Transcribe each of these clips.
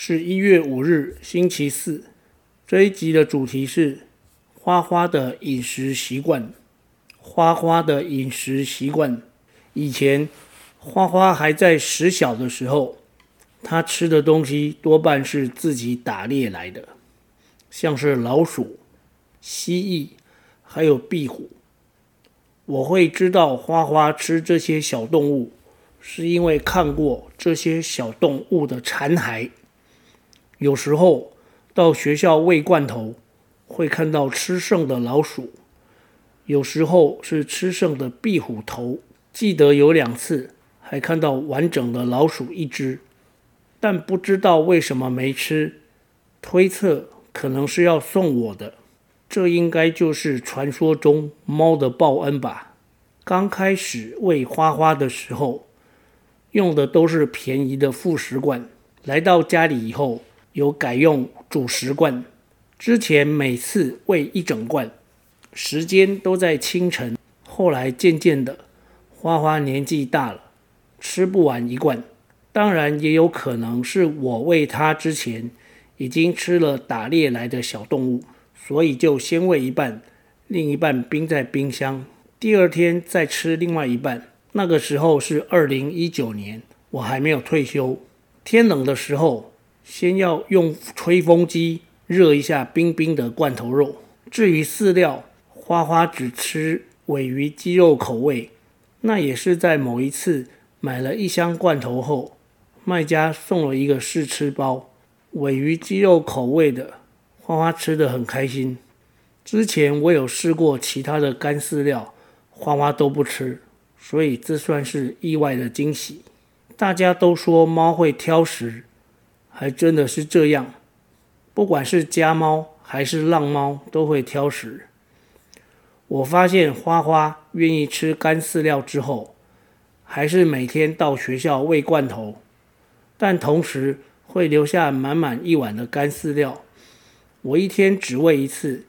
是一月五日星期四。这一集的主题是花花的饮食习惯。花花的饮食习惯，以前花花还在食小的时候，他吃的东西多半是自己打猎来的，像是老鼠、蜥蜴，还有壁虎。我会知道花花吃这些小动物。是因为看过这些小动物的残骸，有时候到学校喂罐头，会看到吃剩的老鼠，有时候是吃剩的壁虎头。记得有两次还看到完整的老鼠一只，但不知道为什么没吃，推测可能是要送我的。这应该就是传说中猫的报恩吧。刚开始喂花花的时候。用的都是便宜的副食罐，来到家里以后有改用主食罐。之前每次喂一整罐，时间都在清晨。后来渐渐的，花花年纪大了，吃不完一罐。当然也有可能是我喂它之前已经吃了打猎来的小动物，所以就先喂一半，另一半冰在冰箱，第二天再吃另外一半。那个时候是二零一九年，我还没有退休。天冷的时候，先要用吹风机热一下冰冰的罐头肉。至于饲料，花花只吃鮪鱼鸡肉口味。那也是在某一次买了一箱罐头后，卖家送了一个试吃包，鮪鱼鸡肉口味的，花花吃得很开心。之前我有试过其他的干饲料，花花都不吃。所以这算是意外的惊喜。大家都说猫会挑食，还真的是这样。不管是家猫还是浪猫，都会挑食。我发现花花愿意吃干饲料之后，还是每天到学校喂罐头，但同时会留下满满一碗的干饲料。我一天只喂一次，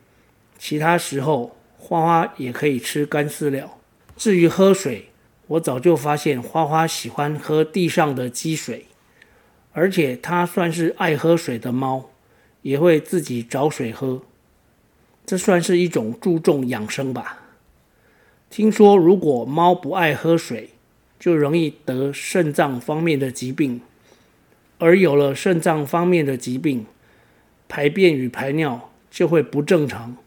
其他时候花花也可以吃干饲料。至于喝水，我早就发现花花喜欢喝地上的积水，而且它算是爱喝水的猫，也会自己找水喝。这算是一种注重养生吧。听说如果猫不爱喝水，就容易得肾脏方面的疾病，而有了肾脏方面的疾病，排便与排尿就会不正常。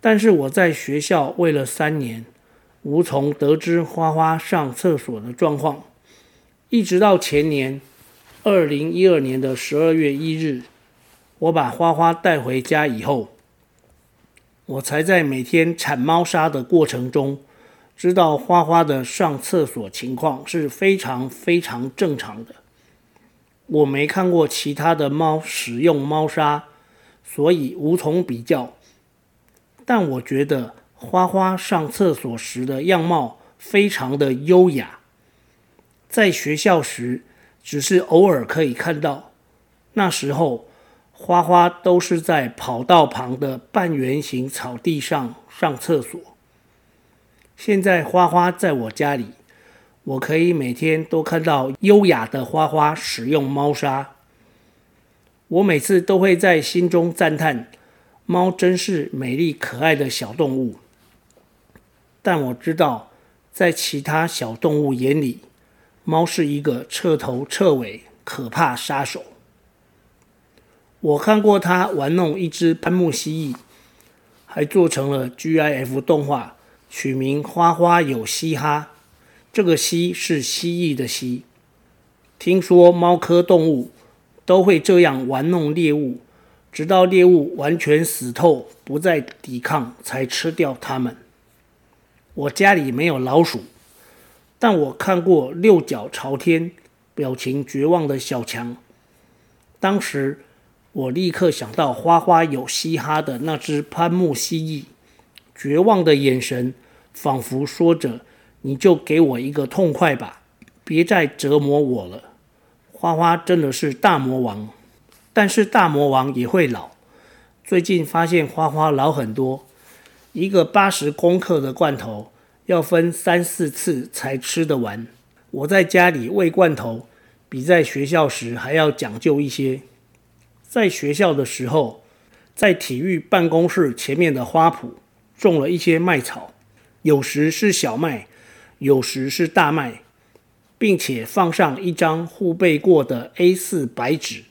但是我在学校喂了三年。无从得知花花上厕所的状况，一直到前年，二零一二年的十二月一日，我把花花带回家以后，我才在每天铲猫砂的过程中，知道花花的上厕所情况是非常非常正常的。我没看过其他的猫使用猫砂，所以无从比较。但我觉得。花花上厕所时的样貌非常的优雅，在学校时只是偶尔可以看到，那时候花花都是在跑道旁的半圆形草地上上厕所。现在花花在我家里，我可以每天都看到优雅的花花使用猫砂，我每次都会在心中赞叹：猫真是美丽可爱的小动物。但我知道，在其他小动物眼里，猫是一个彻头彻尾可怕杀手。我看过它玩弄一只喷木蜥蜴，还做成了 GIF 动画，取名“花花有嘻哈”。这个“蜥”是蜥蜴的“蜥”。听说猫科动物都会这样玩弄猎物，直到猎物完全死透，不再抵抗，才吃掉它们。我家里没有老鼠，但我看过六脚朝天、表情绝望的小强。当时我立刻想到花花有嘻哈的那只潘木蜥蜴，绝望的眼神仿佛说着：“你就给我一个痛快吧，别再折磨我了。”花花真的是大魔王，但是大魔王也会老。最近发现花花老很多，一个八十公克的罐头要分三四次才吃得完。我在家里喂罐头，比在学校时还要讲究一些。在学校的时候，在体育办公室前面的花圃种了一些麦草，有时是小麦，有时是大麦，并且放上一张护背过的 A4 白纸，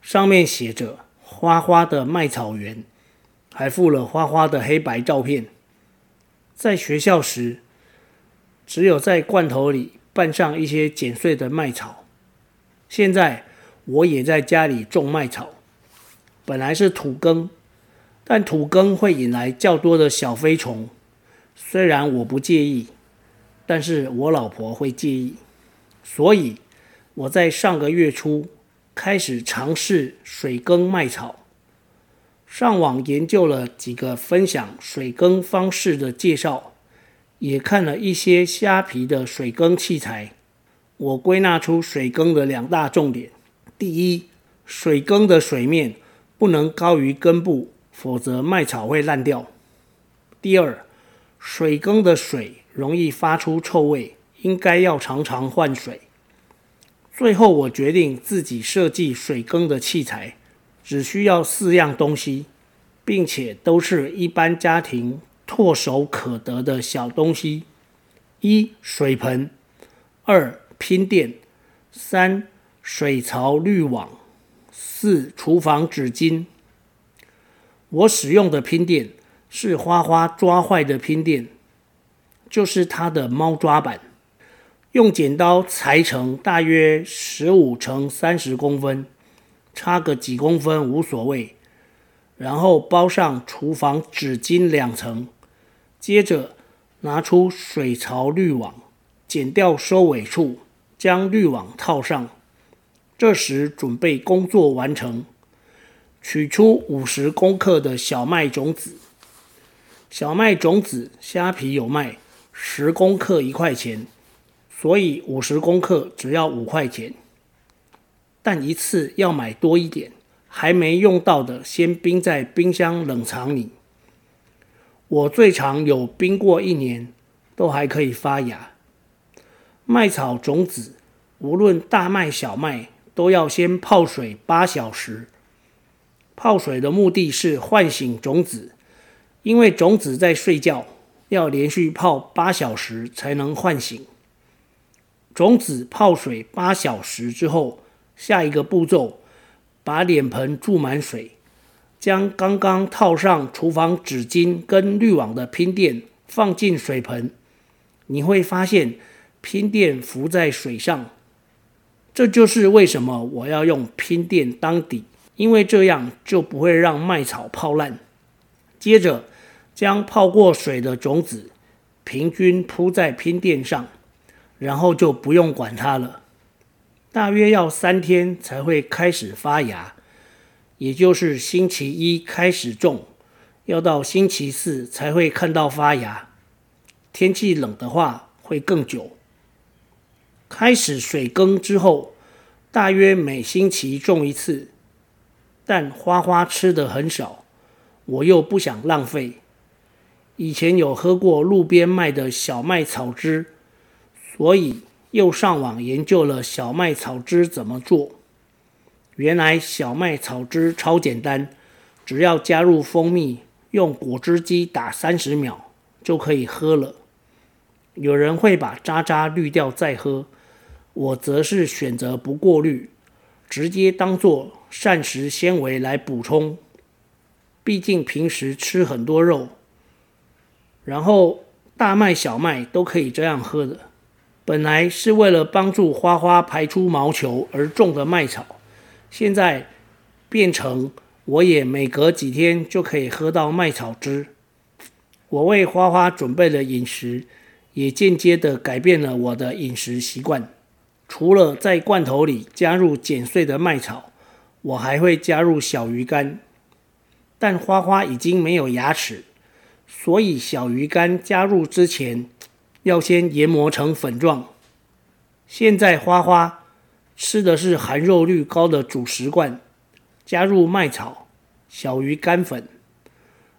上面写着“花花的麦草园”，还附了花花的黑白照片。在学校时，只有在罐头里拌上一些剪碎的麦草。现在，我也在家里种麦草，本来是土耕，但土耕会引来较多的小飞虫。虽然我不介意，但是我老婆会介意，所以我在上个月初开始尝试水耕麦草。上网研究了几个分享水耕方式的介绍，也看了一些虾皮的水耕器材。我归纳出水耕的两大重点。第一，水耕的水面不能高于根部，否则麦草会烂掉。第二，水耕的水容易发出臭味，应该要常常换水。最后，我决定自己设计水耕的器材，只需要四样东西，并且都是一般家庭唾手可得的小东西：一、水盆；二、拼垫；三、水槽滤网，四、厨房纸巾。我使用的拼垫是花花抓坏的拼垫，就是它的猫抓板，用剪刀裁成大约十五乘三十公分，差个几公分无所谓。然后包上厨房纸巾两层，接着拿出水槽滤网，剪掉收尾处，将滤网套上。这时准备工作完成，取出五十公克的小麦种子。小麦种子虾皮有卖，十公克一块钱，所以五十公克只要五块钱。但一次要买多一点，还没用到的先冰在冰箱冷藏里。我最长有冰过一年，都还可以发芽。麦草种子，无论大麦小麦。都要先泡水八小时。泡水的目的是唤醒种子，因为种子在睡觉，要连续泡八小时才能唤醒。种子泡水八小时之后，下一个步骤，把脸盆注满水，将刚刚套上厨房纸巾跟滤网的拼垫放进水盆，你会发现拼垫浮在水上。这就是为什么我要用拼垫当底，因为这样就不会让麦草泡烂。接着，将泡过水的种子平均铺在拼垫上，然后就不用管它了。大约要三天才会开始发芽，也就是星期一开始种，要到星期四才会看到发芽。天气冷的话，会更久。开始水耕之后，大约每星期种一次，但花花吃的很少，我又不想浪费。以前有喝过路边卖的小麦草汁，所以又上网研究了小麦草汁怎么做。原来小麦草汁超简单，只要加入蜂蜜，用果汁机打三十秒就可以喝了。有人会把渣渣滤掉再喝。我则是选择不过滤，直接当做膳食纤维来补充。毕竟平时吃很多肉，然后大麦、小麦都可以这样喝的。本来是为了帮助花花排出毛球而种的麦草，现在变成我也每隔几天就可以喝到麦草汁。我为花花准备了饮食，也间接地改变了我的饮食习惯。除了在罐头里加入剪碎的麦草，我还会加入小鱼干。但花花已经没有牙齿，所以小鱼干加入之前要先研磨成粉状。现在花花吃的是含肉率高的主食罐，加入麦草、小鱼干粉。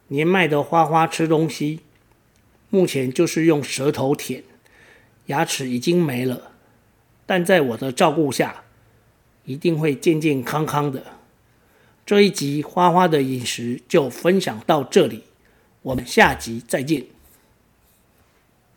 年迈的花花吃东西，目前就是用舌头舔，牙齿已经没了，但在我的照顾下，一定会健健康康的。这一集花花的饮食就分享到这里，我们下集再见。